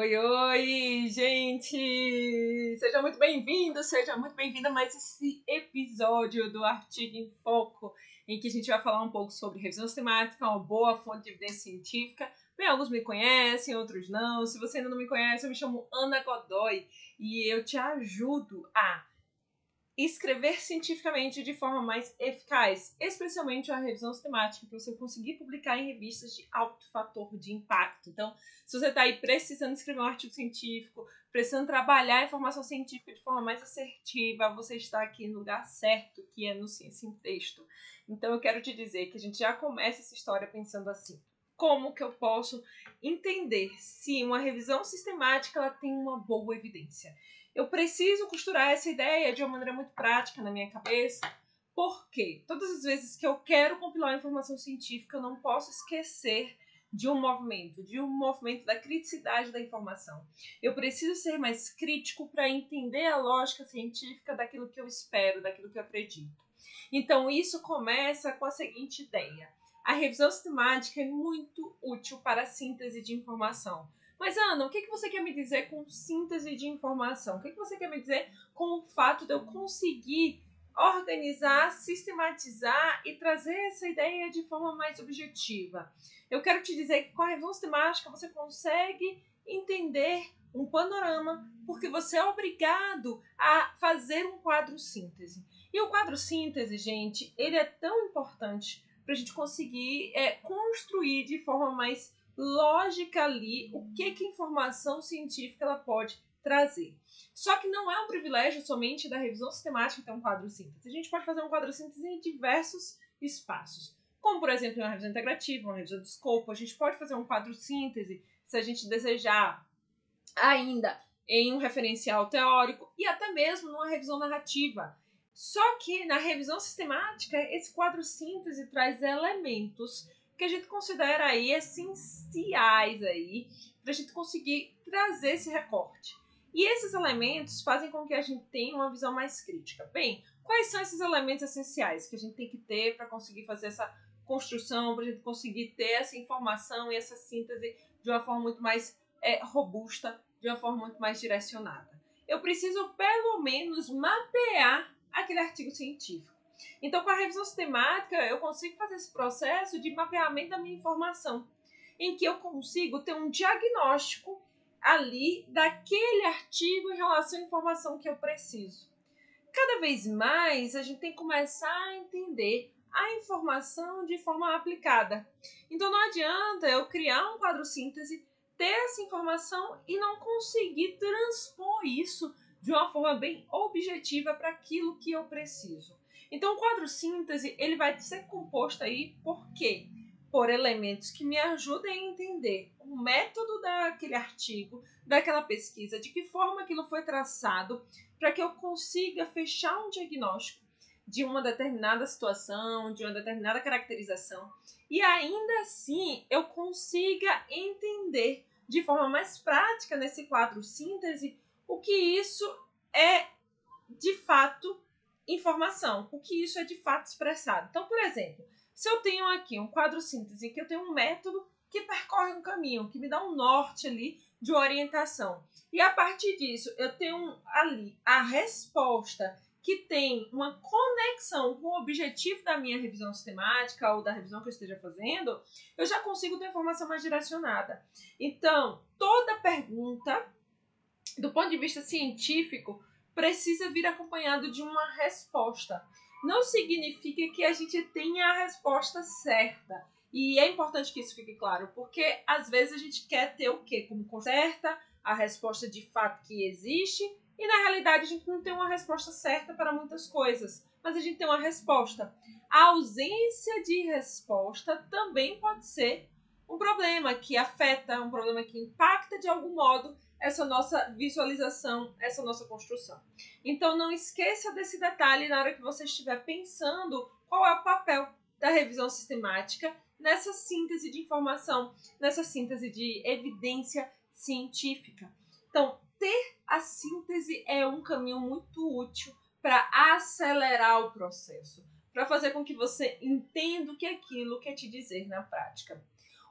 Oi, oi, gente! Seja muito bem-vindo, seja muito bem-vinda a mais esse episódio do Artigo em Foco, em que a gente vai falar um pouco sobre revisão sistemática, uma boa fonte de evidência científica. Bem, alguns me conhecem, outros não. Se você ainda não me conhece, eu me chamo Ana Godoy e eu te ajudo a escrever cientificamente de forma mais eficaz, especialmente a revisão sistemática, para você conseguir publicar em revistas de alto fator de impacto. Então, se você está aí precisando escrever um artigo científico, precisando trabalhar a informação científica de forma mais assertiva, você está aqui no lugar certo, que é no Ciência em Texto. Então, eu quero te dizer que a gente já começa essa história pensando assim. Como que eu posso entender se uma revisão sistemática ela tem uma boa evidência? Eu preciso costurar essa ideia de uma maneira muito prática na minha cabeça, porque todas as vezes que eu quero compilar informação científica, eu não posso esquecer de um movimento, de um movimento da criticidade da informação. Eu preciso ser mais crítico para entender a lógica científica daquilo que eu espero, daquilo que eu acredito. Então, isso começa com a seguinte ideia: a revisão sistemática é muito útil para a síntese de informação mas, Ana, o que, que você quer me dizer com síntese de informação? O que, que você quer me dizer com o fato de eu conseguir organizar, sistematizar e trazer essa ideia de forma mais objetiva? Eu quero te dizer que com a revisão sistemática você consegue entender um panorama, porque você é obrigado a fazer um quadro síntese. E o quadro síntese, gente, ele é tão importante para a gente conseguir é, construir de forma mais lógica ali o que que informação científica ela pode trazer. Só que não é um privilégio somente da revisão sistemática ter um quadro síntese. A gente pode fazer um quadro síntese em diversos espaços. Como, por exemplo, em uma revisão integrativa, uma revisão de escopo, a gente pode fazer um quadro síntese se a gente desejar ainda em um referencial teórico e até mesmo numa revisão narrativa. Só que na revisão sistemática, esse quadro síntese traz elementos que a gente considera aí essenciais aí para a gente conseguir trazer esse recorte. E esses elementos fazem com que a gente tenha uma visão mais crítica. Bem, quais são esses elementos essenciais que a gente tem que ter para conseguir fazer essa construção, para a gente conseguir ter essa informação e essa síntese de uma forma muito mais é, robusta, de uma forma muito mais direcionada? Eu preciso pelo menos mapear aquele artigo científico. Então, com a revisão sistemática, eu consigo fazer esse processo de mapeamento da minha informação, em que eu consigo ter um diagnóstico ali daquele artigo em relação à informação que eu preciso. Cada vez mais a gente tem que começar a entender a informação de forma aplicada. Então não adianta eu criar um quadro síntese, ter essa informação e não conseguir transpor isso de uma forma bem objetiva para aquilo que eu preciso. Então, o quadro síntese ele vai ser composto aí por quê? Por elementos que me ajudem a entender o método daquele artigo, daquela pesquisa, de que forma aquilo foi traçado, para que eu consiga fechar um diagnóstico de uma determinada situação, de uma determinada caracterização, e ainda assim eu consiga entender de forma mais prática nesse quadro síntese o que isso é de fato informação, o que isso é de fato expressado. Então, por exemplo, se eu tenho aqui um quadro síntese que eu tenho um método que percorre um caminho, que me dá um norte ali de orientação. E a partir disso, eu tenho ali a resposta que tem uma conexão com o objetivo da minha revisão sistemática ou da revisão que eu esteja fazendo, eu já consigo ter informação mais direcionada. Então, toda pergunta, do ponto de vista científico, precisa vir acompanhado de uma resposta. Não significa que a gente tenha a resposta certa. E é importante que isso fique claro, porque às vezes a gente quer ter o quê? Como certa, a resposta de fato que existe, e na realidade a gente não tem uma resposta certa para muitas coisas, mas a gente tem uma resposta. A ausência de resposta também pode ser um problema que afeta, um problema que impacta de algum modo essa nossa visualização, essa nossa construção. Então não esqueça desse detalhe na hora que você estiver pensando qual é o papel da revisão sistemática nessa síntese de informação, nessa síntese de evidência científica. Então, ter a síntese é um caminho muito útil para acelerar o processo, para fazer com que você entenda o que aquilo quer te dizer na prática.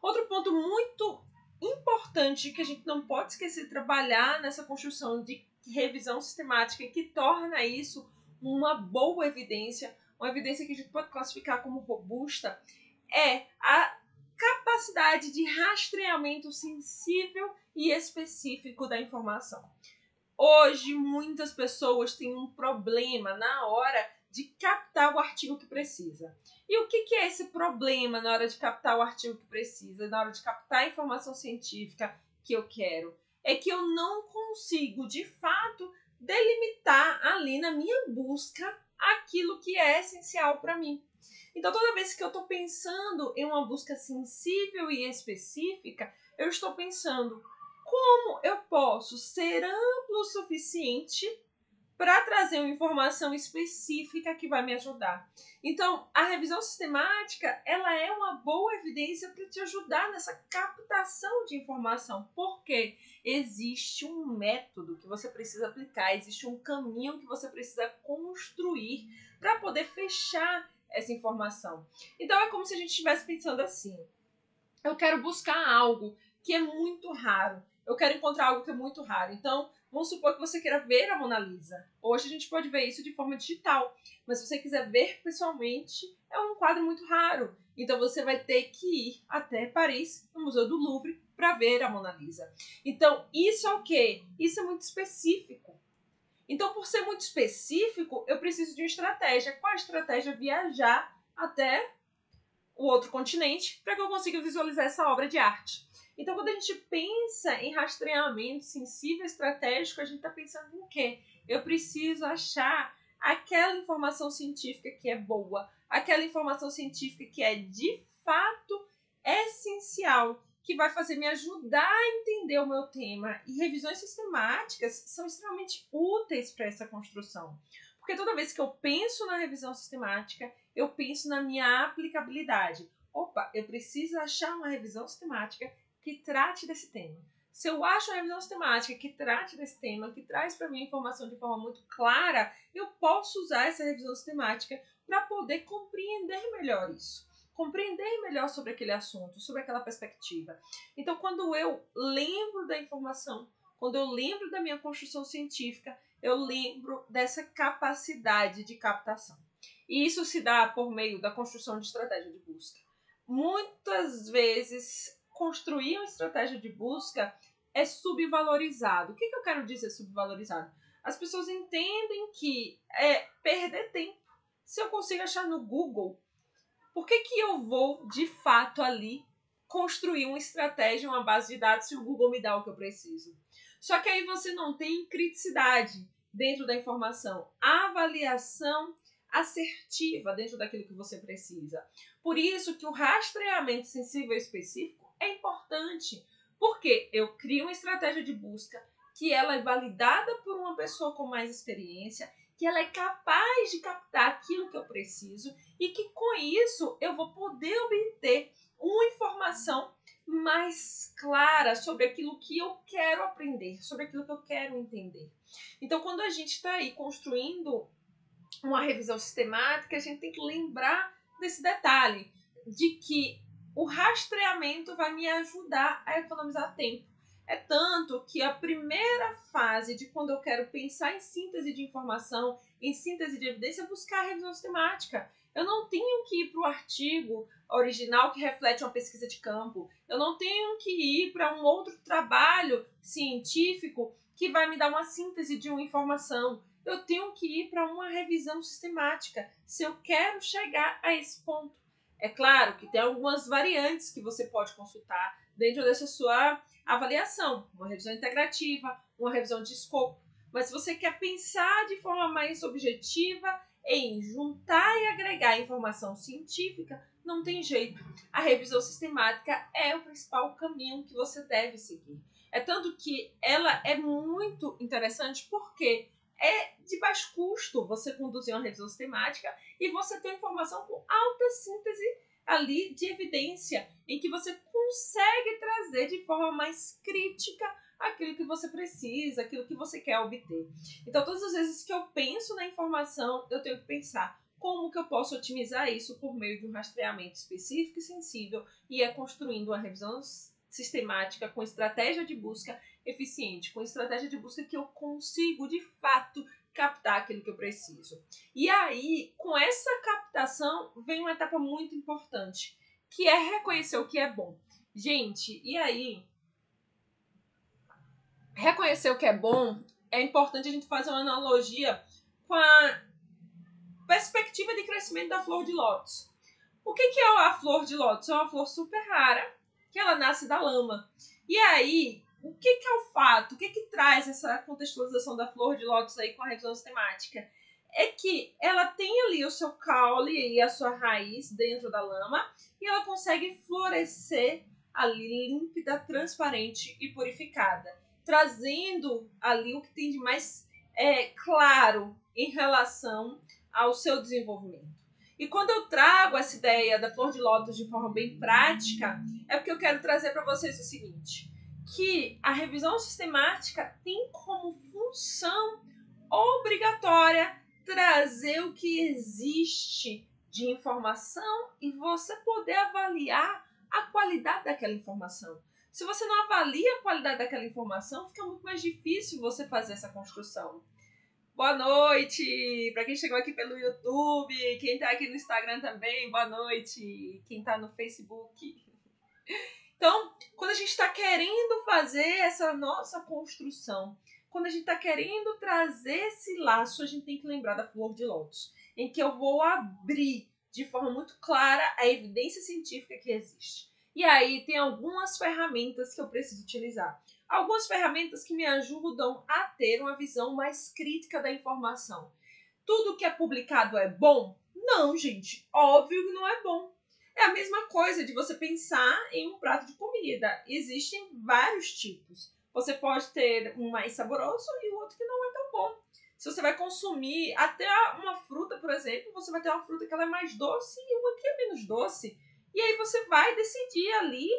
Outro ponto muito importante que a gente não pode esquecer de trabalhar nessa construção de revisão sistemática que torna isso uma boa evidência, uma evidência que a gente pode classificar como robusta, é a capacidade de rastreamento sensível e específico da informação. Hoje, muitas pessoas têm um problema na hora de captar o artigo que precisa. E o que, que é esse problema na hora de captar o artigo que precisa, na hora de captar a informação científica que eu quero? É que eu não consigo, de fato, delimitar ali na minha busca aquilo que é essencial para mim. Então, toda vez que eu estou pensando em uma busca sensível e específica, eu estou pensando como eu posso ser amplo o suficiente para trazer uma informação específica que vai me ajudar. Então, a revisão sistemática, ela é uma boa evidência para te ajudar nessa captação de informação, porque existe um método que você precisa aplicar, existe um caminho que você precisa construir para poder fechar essa informação. Então, é como se a gente estivesse pensando assim: eu quero buscar algo que é muito raro, eu quero encontrar algo que é muito raro. Então, Vamos supor que você queira ver a Mona Lisa. Hoje a gente pode ver isso de forma digital, mas se você quiser ver pessoalmente, é um quadro muito raro. Então você vai ter que ir até Paris, no Museu do Louvre, para ver a Mona Lisa. Então, isso é o quê? Isso é muito específico. Então, por ser muito específico, eu preciso de uma estratégia. Qual a estratégia? Viajar até o outro continente para que eu consiga visualizar essa obra de arte. Então, quando a gente pensa em rastreamento sensível estratégico, a gente está pensando em quê? Eu preciso achar aquela informação científica que é boa, aquela informação científica que é de fato essencial, que vai fazer me ajudar a entender o meu tema. E revisões sistemáticas são extremamente úteis para essa construção. Porque toda vez que eu penso na revisão sistemática, eu penso na minha aplicabilidade. Opa, eu preciso achar uma revisão sistemática que trate desse tema. Se eu acho uma revisão sistemática que trate desse tema, que traz para mim informação de forma muito clara, eu posso usar essa revisão sistemática para poder compreender melhor isso. Compreender melhor sobre aquele assunto, sobre aquela perspectiva. Então, quando eu lembro da informação, quando eu lembro da minha construção científica, eu lembro dessa capacidade de captação. E isso se dá por meio da construção de estratégia de busca. Muitas vezes construir uma estratégia de busca é subvalorizado. O que, que eu quero dizer subvalorizado? As pessoas entendem que é perder tempo. Se eu consigo achar no Google, por que, que eu vou de fato ali construir uma estratégia, uma base de dados se o Google me dá o que eu preciso? Só que aí você não tem criticidade dentro da informação, avaliação assertiva dentro daquilo que você precisa. Por isso que o rastreamento sensível específico é importante, porque eu crio uma estratégia de busca que ela é validada por uma pessoa com mais experiência, que ela é capaz de captar aquilo que eu preciso e que com isso eu vou poder obter uma informação mais clara sobre aquilo que eu quero aprender, sobre aquilo que eu quero entender. Então, quando a gente está aí construindo uma revisão sistemática, a gente tem que lembrar desse detalhe de que o rastreamento vai me ajudar a economizar tempo. É tanto que a primeira fase de quando eu quero pensar em síntese de informação, em síntese de evidência, é buscar a revisão sistemática. Eu não tenho que ir para o artigo original que reflete uma pesquisa de campo. Eu não tenho que ir para um outro trabalho científico que vai me dar uma síntese de uma informação. Eu tenho que ir para uma revisão sistemática se eu quero chegar a esse ponto. É claro que tem algumas variantes que você pode consultar dentro dessa sua avaliação, uma revisão integrativa, uma revisão de escopo. Mas se você quer pensar de forma mais objetiva em juntar e agregar informação científica, não tem jeito. A revisão sistemática é o principal caminho que você deve seguir. É tanto que ela é muito interessante porque é de baixo custo você conduzir uma revisão sistemática e você ter informação com alta síntese ali de evidência, em que você consegue trazer de forma mais crítica aquilo que você precisa, aquilo que você quer obter. Então, todas as vezes que eu penso na informação, eu tenho que pensar como que eu posso otimizar isso por meio de um rastreamento específico e sensível e é construindo uma revisão sistemática, com estratégia de busca eficiente, com estratégia de busca que eu consigo de fato captar aquilo que eu preciso. E aí, com essa captação, vem uma etapa muito importante, que é reconhecer o que é bom. Gente, e aí? Reconhecer o que é bom é importante a gente fazer uma analogia com a perspectiva de crescimento da flor de lótus. O que, que é a flor de lótus? É uma flor super rara, que ela nasce da lama. E aí, o que, que é o fato? O que, que traz essa contextualização da flor de lótus aí com a revisão sistemática? É que ela tem ali o seu caule e a sua raiz dentro da lama e ela consegue florescer ali límpida, transparente e purificada, trazendo ali o que tem de mais é, claro em relação ao seu desenvolvimento. E quando eu trago essa ideia da flor de lótus de forma bem prática, é porque eu quero trazer para vocês o seguinte: que a revisão sistemática tem como função obrigatória trazer o que existe de informação e você poder avaliar a qualidade daquela informação. Se você não avalia a qualidade daquela informação, fica muito mais difícil você fazer essa construção. Boa noite! Para quem chegou aqui pelo YouTube, quem está aqui no Instagram também, boa noite! Quem está no Facebook. Então, quando a gente está querendo fazer essa nossa construção, quando a gente está querendo trazer esse laço, a gente tem que lembrar da flor de lótus, em que eu vou abrir de forma muito clara a evidência científica que existe. E aí tem algumas ferramentas que eu preciso utilizar algumas ferramentas que me ajudam a ter uma visão mais crítica da informação. Tudo que é publicado é bom? Não, gente, óbvio que não é bom. É a mesma coisa de você pensar em um prato de comida. Existem vários tipos. Você pode ter um mais saboroso e o outro que não é tão bom. Se você vai consumir até uma fruta, por exemplo, você vai ter uma fruta que ela é mais doce e uma que é menos doce. E aí você vai decidir ali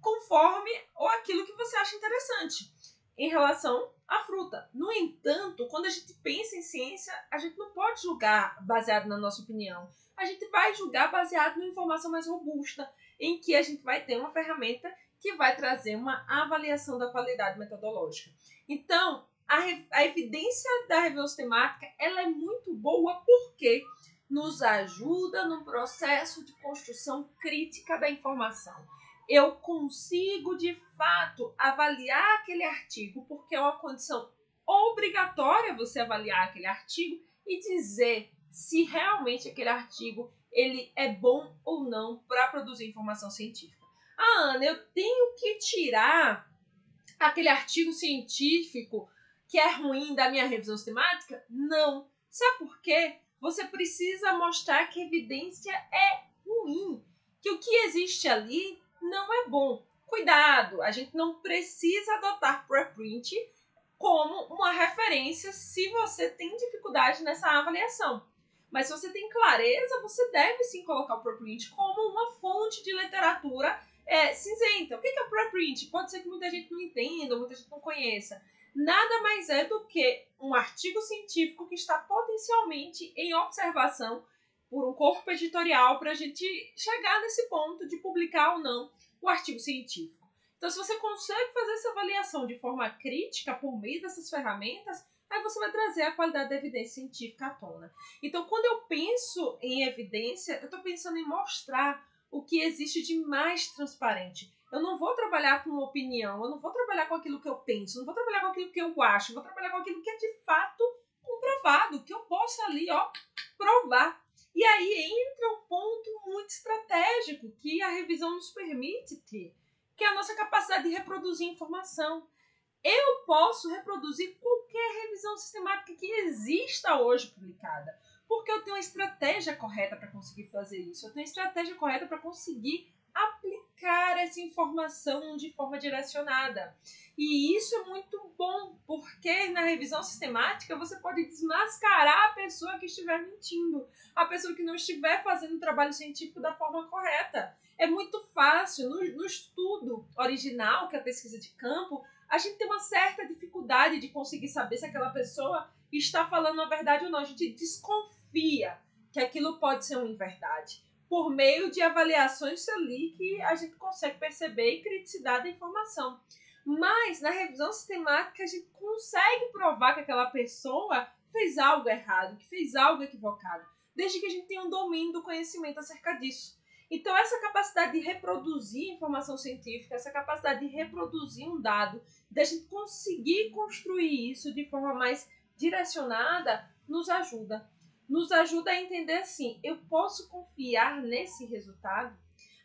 conforme ou aquilo que você acha interessante em relação à fruta. No entanto, quando a gente pensa em ciência, a gente não pode julgar baseado na nossa opinião. A gente vai julgar baseado numa informação mais robusta, em que a gente vai ter uma ferramenta que vai trazer uma avaliação da qualidade metodológica. Então, a, a evidência da revisão sistemática ela é muito boa porque nos ajuda no processo de construção crítica da informação eu consigo de fato avaliar aquele artigo, porque é uma condição obrigatória você avaliar aquele artigo e dizer se realmente aquele artigo ele é bom ou não para produzir informação científica. Ah, Ana, eu tenho que tirar aquele artigo científico que é ruim da minha revisão sistemática? Não. Sabe por quê? Você precisa mostrar que a evidência é ruim, que o que existe ali não é bom. Cuidado, a gente não precisa adotar preprint como uma referência se você tem dificuldade nessa avaliação. Mas se você tem clareza, você deve sim colocar o preprint como uma fonte de literatura é, cinzenta. O que é preprint? Pode ser que muita gente não entenda, muita gente não conheça. Nada mais é do que um artigo científico que está potencialmente em observação por um corpo editorial para a gente chegar nesse ponto de publicar ou não o artigo científico. Então, se você consegue fazer essa avaliação de forma crítica por meio dessas ferramentas, aí você vai trazer a qualidade da evidência científica à tona. Então, quando eu penso em evidência, eu estou pensando em mostrar o que existe de mais transparente. Eu não vou trabalhar com opinião, eu não vou trabalhar com aquilo que eu penso, não vou trabalhar com aquilo que eu acho, eu vou trabalhar com aquilo que é de fato comprovado, que eu posso ali, ó, provar. E aí entra um ponto muito estratégico que a revisão nos permite ter, que é a nossa capacidade de reproduzir informação. Eu posso reproduzir qualquer revisão sistemática que exista hoje publicada, porque eu tenho a estratégia correta para conseguir fazer isso. Eu tenho a estratégia correta para conseguir aplicar essa informação de forma direcionada. E isso é muito bom, porque na revisão sistemática você pode desmascarar a pessoa que estiver mentindo, a pessoa que não estiver fazendo o trabalho científico da forma correta. É muito fácil, no, no estudo original, que é a pesquisa de campo, a gente tem uma certa dificuldade de conseguir saber se aquela pessoa está falando a verdade ou não. A gente desconfia que aquilo pode ser uma inverdade. Por meio de avaliações ali que a gente consegue perceber e criticidade da informação. Mas na revisão sistemática a gente consegue provar que aquela pessoa fez algo errado, que fez algo equivocado, desde que a gente tenha um domínio do conhecimento acerca disso. Então, essa capacidade de reproduzir informação científica, essa capacidade de reproduzir um dado, da gente conseguir construir isso de forma mais direcionada, nos ajuda. Nos ajuda a entender assim: eu posso confiar nesse resultado?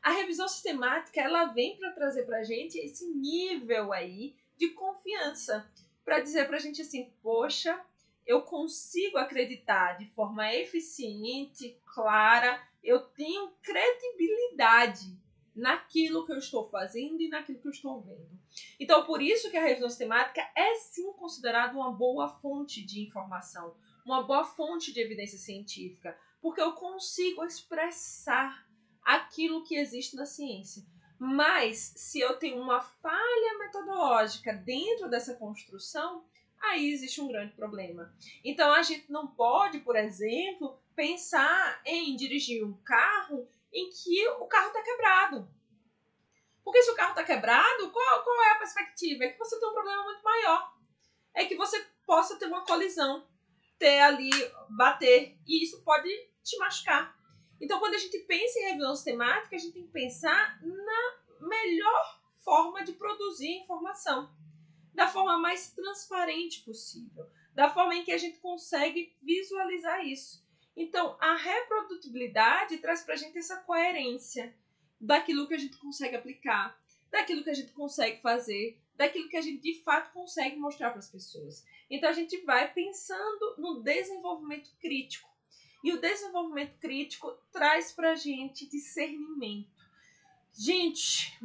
A revisão sistemática ela vem para trazer para a gente esse nível aí de confiança, para dizer para a gente assim: poxa, eu consigo acreditar de forma eficiente, clara, eu tenho credibilidade naquilo que eu estou fazendo e naquilo que eu estou vendo. Então, por isso que a revisão sistemática é sim considerada uma boa fonte de informação, uma boa fonte de evidência científica, porque eu consigo expressar aquilo que existe na ciência. Mas se eu tenho uma falha metodológica dentro dessa construção, aí existe um grande problema. Então a gente não pode, por exemplo, pensar em dirigir um carro em que o carro está quebrado. Porque se o carro está quebrado, qual, qual é a perspectiva? É que você tem um problema muito maior. É que você possa ter uma colisão, ter ali, bater, e isso pode te machucar. Então, quando a gente pensa em revisão sistemática, a gente tem que pensar na melhor forma de produzir informação da forma mais transparente possível, da forma em que a gente consegue visualizar isso. Então, a reprodutibilidade traz para a gente essa coerência daquilo que a gente consegue aplicar, daquilo que a gente consegue fazer, daquilo que a gente de fato consegue mostrar para as pessoas. Então, a gente vai pensando no desenvolvimento crítico. E o desenvolvimento crítico traz para a gente discernimento Gente,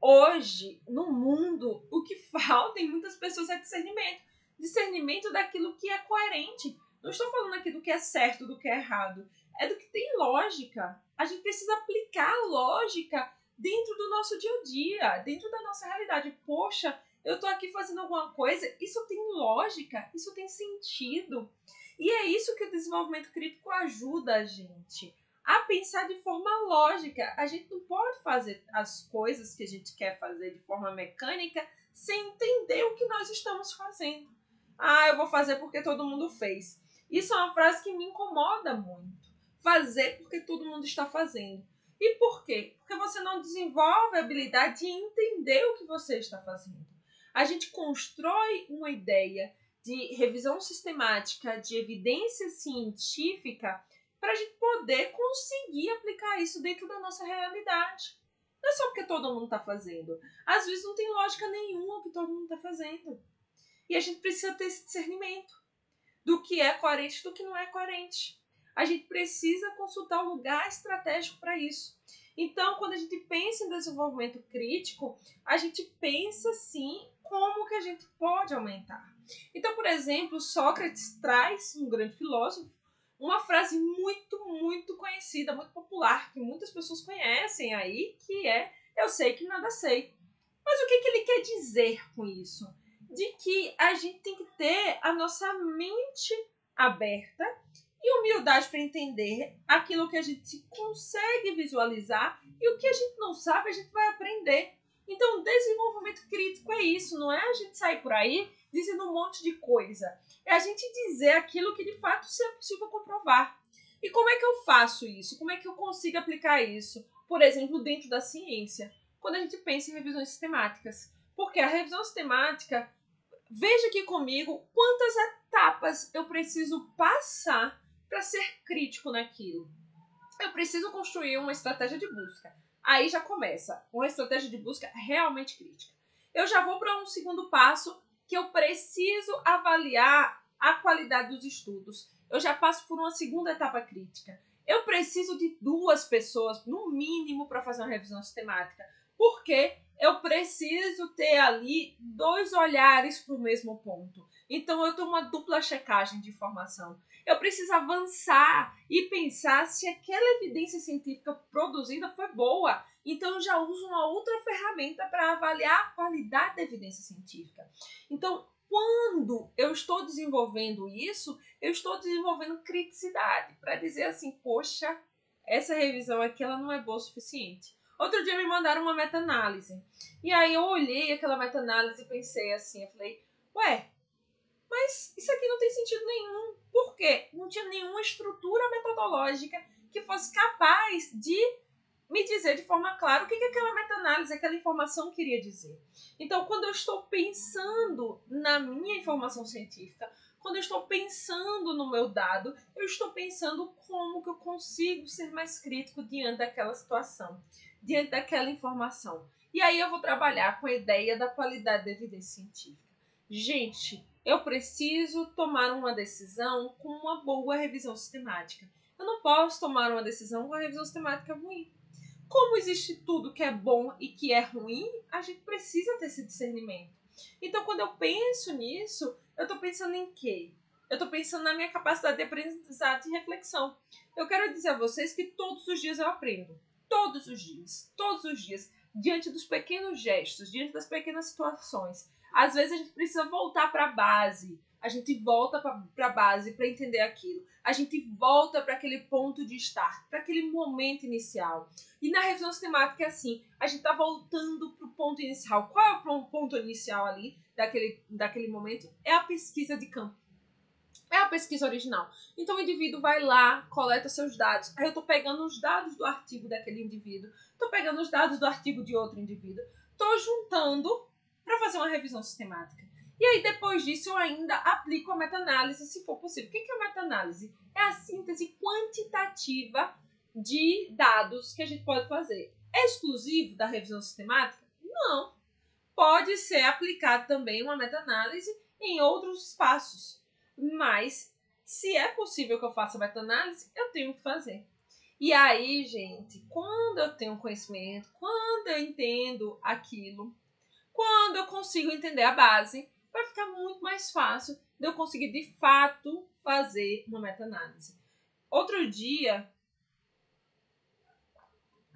hoje, no mundo, o que falta em muitas pessoas é discernimento. Discernimento daquilo que é coerente. Não estou falando aqui do que é certo, do que é errado. É do que tem lógica. A gente precisa aplicar a lógica dentro do nosso dia a dia, dentro da nossa realidade. Poxa, eu estou aqui fazendo alguma coisa, isso tem lógica, isso tem sentido. E é isso que o desenvolvimento crítico ajuda a gente a pensar de forma lógica. A gente não pode fazer as coisas que a gente quer fazer de forma mecânica sem entender o que nós estamos fazendo. Ah, eu vou fazer porque todo mundo fez. Isso é uma frase que me incomoda muito. Fazer porque todo mundo está fazendo. E por quê? Porque você não desenvolve a habilidade de entender o que você está fazendo. A gente constrói uma ideia de revisão sistemática, de evidência científica para a gente poder conseguir aplicar isso dentro da nossa realidade. Não é só porque todo mundo está fazendo. Às vezes não tem lógica nenhuma o que todo mundo está fazendo. E a gente precisa ter esse discernimento do que é coerente e do que não é coerente. A gente precisa consultar o lugar estratégico para isso. Então, quando a gente pensa em desenvolvimento crítico, a gente pensa sim como que a gente pode aumentar. Então, por exemplo, Sócrates traz, um grande filósofo, uma frase muito, muito conhecida, muito popular, que muitas pessoas conhecem aí, que é eu sei que nada sei. Mas o que, que ele quer dizer com isso? De que a gente tem que ter a nossa mente aberta e humildade para entender aquilo que a gente consegue visualizar e o que a gente não sabe, a gente vai aprender. Então, desenvolvimento crítico é isso, não é a gente sair por aí dizendo um monte de coisa. É a gente dizer aquilo que de fato é possível comprovar. E como é que eu faço isso? Como é que eu consigo aplicar isso? Por exemplo, dentro da ciência, quando a gente pensa em revisões sistemáticas. Porque a revisão sistemática, veja aqui comigo quantas etapas eu preciso passar para ser crítico naquilo. Eu preciso construir uma estratégia de busca. Aí já começa uma estratégia de busca realmente crítica. Eu já vou para um segundo passo que eu preciso avaliar a qualidade dos estudos. Eu já passo por uma segunda etapa crítica. Eu preciso de duas pessoas, no mínimo, para fazer uma revisão sistemática. Porque eu preciso ter ali dois olhares para o mesmo ponto. Então, eu tenho uma dupla checagem de informação. Eu preciso avançar e pensar se aquela evidência científica produzida foi boa. Então, eu já uso uma outra ferramenta para avaliar a qualidade da evidência científica. Então, quando eu estou desenvolvendo isso, eu estou desenvolvendo criticidade para dizer assim, poxa, essa revisão aqui ela não é boa o suficiente. Outro dia me mandaram uma meta-análise. E aí eu olhei aquela meta-análise e pensei assim, eu falei, ué, mas isso aqui não tem sentido nenhum. Por quê? Não tinha nenhuma estrutura metodológica que fosse capaz de me dizer de forma clara o que, que aquela meta-análise, aquela informação queria dizer. Então, quando eu estou pensando na minha informação científica, quando eu estou pensando no meu dado, eu estou pensando como que eu consigo ser mais crítico diante daquela situação, diante daquela informação. E aí eu vou trabalhar com a ideia da qualidade da evidência científica. Gente, eu preciso tomar uma decisão com uma boa revisão sistemática. Eu não posso tomar uma decisão com uma revisão sistemática ruim. Como existe tudo que é bom e que é ruim, a gente precisa ter esse discernimento. Então, quando eu penso nisso, eu estou pensando em quê? Eu estou pensando na minha capacidade de aprendizado e reflexão. Eu quero dizer a vocês que todos os dias eu aprendo. Todos os dias. Todos os dias. Diante dos pequenos gestos, diante das pequenas situações. Às vezes a gente precisa voltar para a base. A gente volta para a base para entender aquilo. A gente volta para aquele ponto de estar, para aquele momento inicial. E na revisão sistemática é assim: a gente está voltando para o ponto inicial. Qual é o ponto inicial ali daquele, daquele momento? É a pesquisa de campo. É a pesquisa original. Então o indivíduo vai lá, coleta seus dados. Aí eu estou pegando os dados do artigo daquele indivíduo, estou pegando os dados do artigo de outro indivíduo, estou juntando para fazer uma revisão sistemática. E aí, depois disso, eu ainda aplico a meta-análise, se for possível. O que é a meta-análise? É a síntese quantitativa de dados que a gente pode fazer. É exclusivo da revisão sistemática? Não. Pode ser aplicado também uma meta-análise em outros espaços. Mas, se é possível que eu faça meta-análise, eu tenho que fazer. E aí, gente, quando eu tenho conhecimento, quando eu entendo aquilo, quando eu consigo entender a base, vai ficar muito mais fácil de eu conseguir de fato fazer uma meta-análise. Outro dia,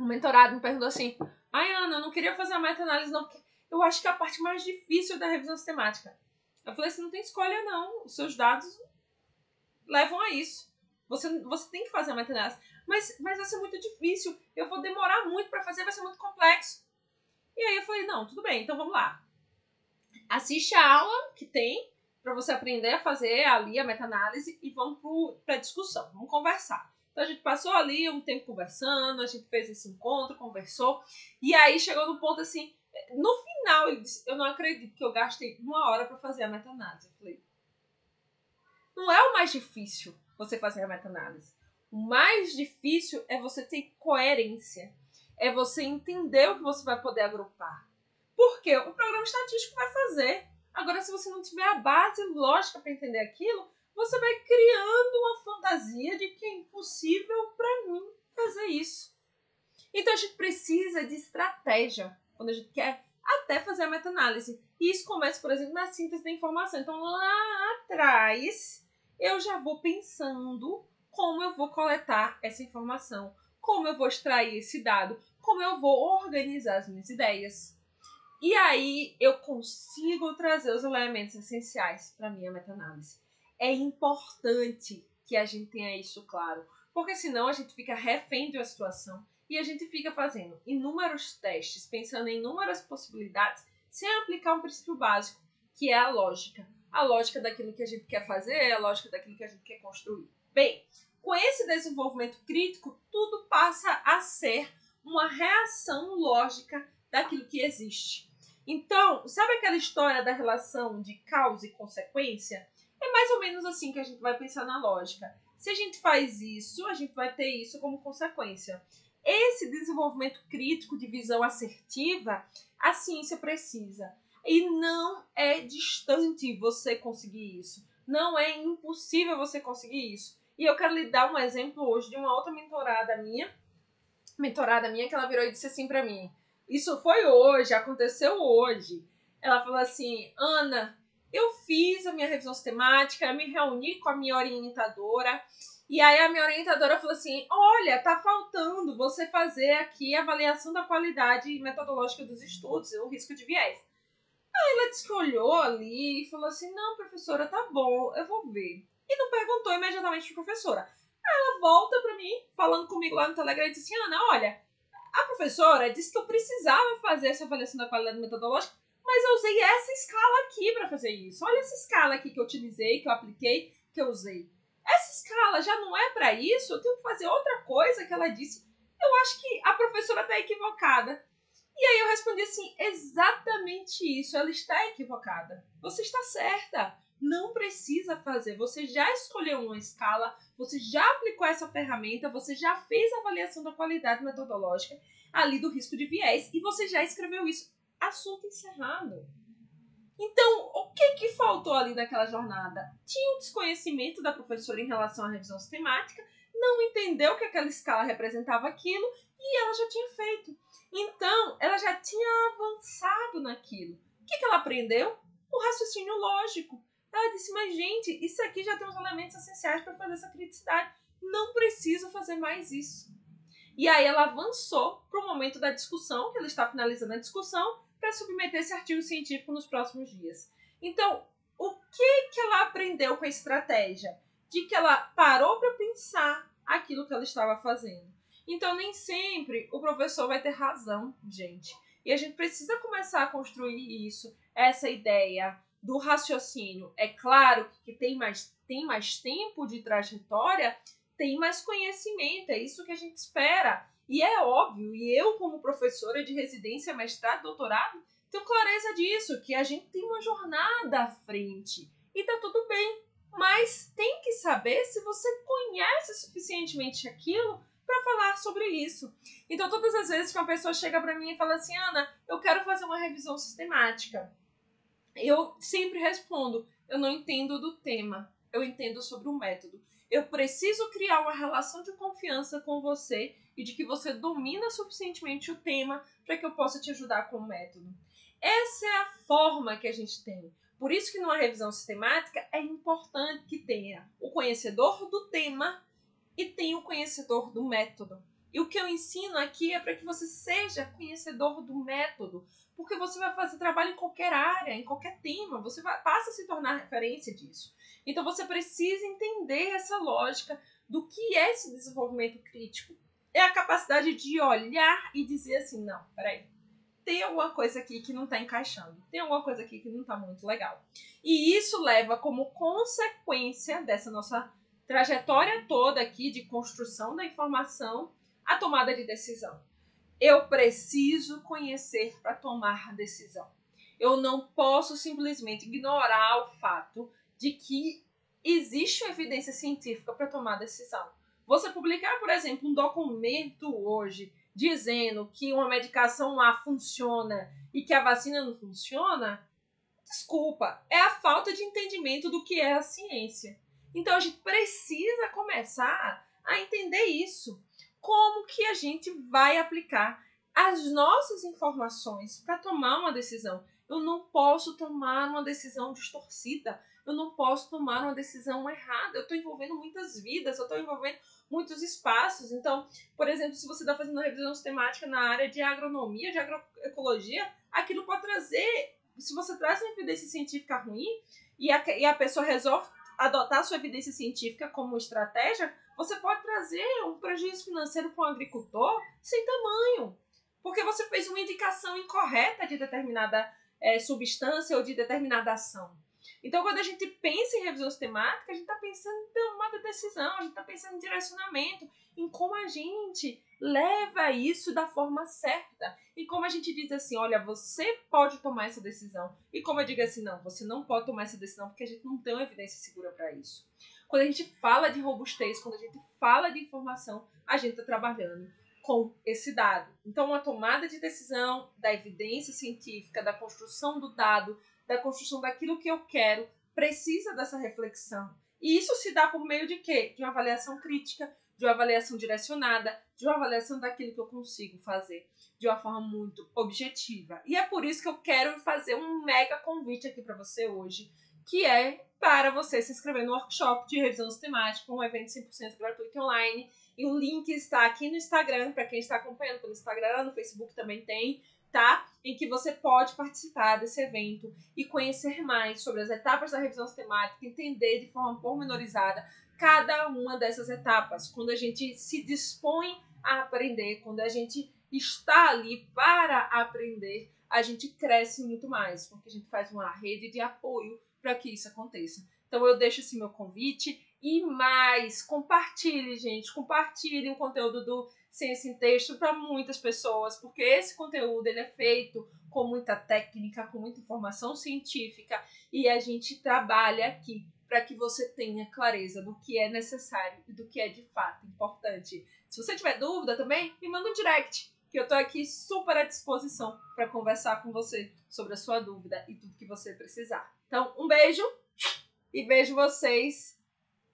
um mentorado me perguntou assim: Ai, Ana, eu não queria fazer a meta-análise, não, porque eu acho que é a parte mais difícil da revisão sistemática. Eu falei assim: não tem escolha, não. Os seus dados levam a isso. Você, você tem que fazer a meta-análise. Mas, mas vai ser muito difícil. Eu vou demorar muito para fazer, vai ser muito complexo. E aí eu falei, não, tudo bem, então vamos lá. Assiste a aula que tem para você aprender a fazer ali a meta-análise e vamos para discussão, vamos conversar. Então a gente passou ali um tempo conversando, a gente fez esse encontro, conversou, e aí chegou no ponto assim, no final ele disse, eu não acredito que eu gastei uma hora para fazer a meta-análise. Eu falei, não é o mais difícil você fazer a meta-análise. O mais difícil é você ter coerência é você entender o que você vai poder agrupar. Porque o programa estatístico vai fazer. Agora, se você não tiver a base lógica para entender aquilo, você vai criando uma fantasia de que é impossível para mim fazer isso. Então a gente precisa de estratégia quando a gente quer até fazer a meta-análise. E isso começa, por exemplo, na síntese da informação. Então lá atrás eu já vou pensando como eu vou coletar essa informação, como eu vou extrair esse dado, como eu vou organizar as minhas ideias. E aí eu consigo trazer os elementos essenciais para minha meta-análise. É importante que a gente tenha isso claro, porque senão a gente fica refém de uma situação e a gente fica fazendo inúmeros testes, pensando em inúmeras possibilidades, sem aplicar um princípio básico, que é a lógica. A lógica daquilo que a gente quer fazer, a lógica daquilo que a gente quer construir. Bem, com esse desenvolvimento crítico, tudo passa a ser uma reação lógica daquilo que existe. Então, sabe aquela história da relação de causa e consequência? É mais ou menos assim que a gente vai pensar na lógica. Se a gente faz isso, a gente vai ter isso como consequência. Esse desenvolvimento crítico de visão assertiva, a ciência precisa. E não é distante você conseguir isso. Não é impossível você conseguir isso. E eu quero lhe dar um exemplo hoje de uma outra mentorada minha, mentorada minha, que ela virou e disse assim para mim: Isso foi hoje, aconteceu hoje. Ela falou assim: Ana, eu fiz a minha revisão sistemática, me reuni com a minha orientadora. E aí a minha orientadora falou assim: "Olha, tá faltando você fazer aqui a avaliação da qualidade metodológica dos estudos, o risco de viés". Aí ela disse que olhou ali e falou assim: "Não, professora, tá bom, eu vou ver" e não perguntou imediatamente para a professora. ela volta para mim, falando comigo lá no Telegram, e diz assim: Ana, olha, a professora disse que eu precisava fazer essa avaliação da qualidade metodológica, mas eu usei essa escala aqui para fazer isso. Olha essa escala aqui que eu utilizei, que eu apliquei, que eu usei. Essa escala já não é para isso, eu tenho que fazer outra coisa que ela disse. Eu acho que a professora está equivocada. E aí eu respondi assim: exatamente isso, ela está equivocada. Você está certa. Não precisa fazer. Você já escolheu uma escala, você já aplicou essa ferramenta, você já fez a avaliação da qualidade metodológica ali do risco de viés e você já escreveu isso. Assunto encerrado. Então, o que, que faltou ali naquela jornada? Tinha um desconhecimento da professora em relação à revisão sistemática, não entendeu que aquela escala representava aquilo e ela já tinha feito. Então, ela já tinha avançado naquilo. O que, que ela aprendeu? O raciocínio lógico. Ela disse: Mas, gente, isso aqui já tem os elementos essenciais para fazer essa criticidade. Não preciso fazer mais isso. E aí ela avançou para o momento da discussão, que ela está finalizando a discussão, para submeter esse artigo científico nos próximos dias. Então, o que, que ela aprendeu com a estratégia? De que ela parou para pensar aquilo que ela estava fazendo. Então, nem sempre o professor vai ter razão, gente. E a gente precisa começar a construir isso, essa ideia do raciocínio. É claro que tem mais, tem mais tempo de trajetória, tem mais conhecimento, é isso que a gente espera. E é óbvio, e eu, como professora de residência, mestrado, doutorado, tenho clareza disso, que a gente tem uma jornada à frente. E tá tudo bem. Mas tem que saber se você conhece suficientemente aquilo para falar sobre isso. Então, todas as vezes que uma pessoa chega para mim e fala assim, Ana, eu quero fazer uma revisão sistemática, eu sempre respondo, eu não entendo do tema, eu entendo sobre o método. Eu preciso criar uma relação de confiança com você e de que você domina suficientemente o tema para que eu possa te ajudar com o método. Essa é a forma que a gente tem. Por isso que numa revisão sistemática é importante que tenha o conhecedor do tema e tenha o conhecedor do método. E o que eu ensino aqui é para que você seja conhecedor do método, porque você vai fazer trabalho em qualquer área, em qualquer tema, você vai, passa a se tornar referência disso. Então você precisa entender essa lógica do que é esse desenvolvimento crítico. É a capacidade de olhar e dizer assim, não, peraí, tem alguma coisa aqui que não está encaixando, tem alguma coisa aqui que não está muito legal. E isso leva como consequência dessa nossa trajetória toda aqui de construção da informação a tomada de decisão. Eu preciso conhecer para tomar decisão. Eu não posso simplesmente ignorar o fato de que existe uma evidência científica para tomar decisão. Você publicar, por exemplo, um documento hoje dizendo que uma medicação A funciona e que a vacina não funciona, desculpa, é a falta de entendimento do que é a ciência. Então a gente precisa começar a entender isso. Como que a gente vai aplicar as nossas informações para tomar uma decisão? Eu não posso tomar uma decisão distorcida. Eu não posso tomar uma decisão errada. Eu estou envolvendo muitas vidas, eu estou envolvendo muitos espaços. Então, por exemplo, se você está fazendo uma revisão sistemática na área de agronomia, de agroecologia, aquilo pode trazer. Se você traz uma evidência científica ruim e a, e a pessoa resolve adotar sua evidência científica como estratégia, você pode trazer um prejuízo financeiro para o agricultor sem tamanho. Porque você fez uma indicação incorreta de determinada é, substância ou de determinada ação. Então, quando a gente pensa em revisão sistemática, a gente está pensando em tomada de decisão, a gente está pensando em direcionamento, em como a gente leva isso da forma certa. E como a gente diz assim, olha, você pode tomar essa decisão. E como eu digo assim, não, você não pode tomar essa decisão porque a gente não tem uma evidência segura para isso. Quando a gente fala de robustez, quando a gente fala de informação, a gente está trabalhando com esse dado. Então, uma tomada de decisão da evidência científica, da construção do dado, da construção daquilo que eu quero, precisa dessa reflexão. E isso se dá por meio de quê? De uma avaliação crítica, de uma avaliação direcionada, de uma avaliação daquilo que eu consigo fazer de uma forma muito objetiva. E é por isso que eu quero fazer um mega convite aqui para você hoje, que é para você se inscrever no workshop de revisão sistemática, um evento 100% gratuito online. E o link está aqui no Instagram, para quem está acompanhando pelo Instagram, no Facebook também tem tá? Em que você pode participar desse evento e conhecer mais sobre as etapas da revisão sistemática, entender de forma pormenorizada cada uma dessas etapas. Quando a gente se dispõe a aprender, quando a gente está ali para aprender, a gente cresce muito mais, porque a gente faz uma rede de apoio para que isso aconteça. Então eu deixo esse meu convite e mais, compartilhe, gente, compartilhe o conteúdo do Ciência em Texto para muitas pessoas, porque esse conteúdo ele é feito com muita técnica, com muita informação científica e a gente trabalha aqui para que você tenha clareza do que é necessário e do que é de fato importante. Se você tiver dúvida também, me manda um direct, que eu estou aqui super à disposição para conversar com você sobre a sua dúvida e tudo que você precisar. Então, um beijo e vejo vocês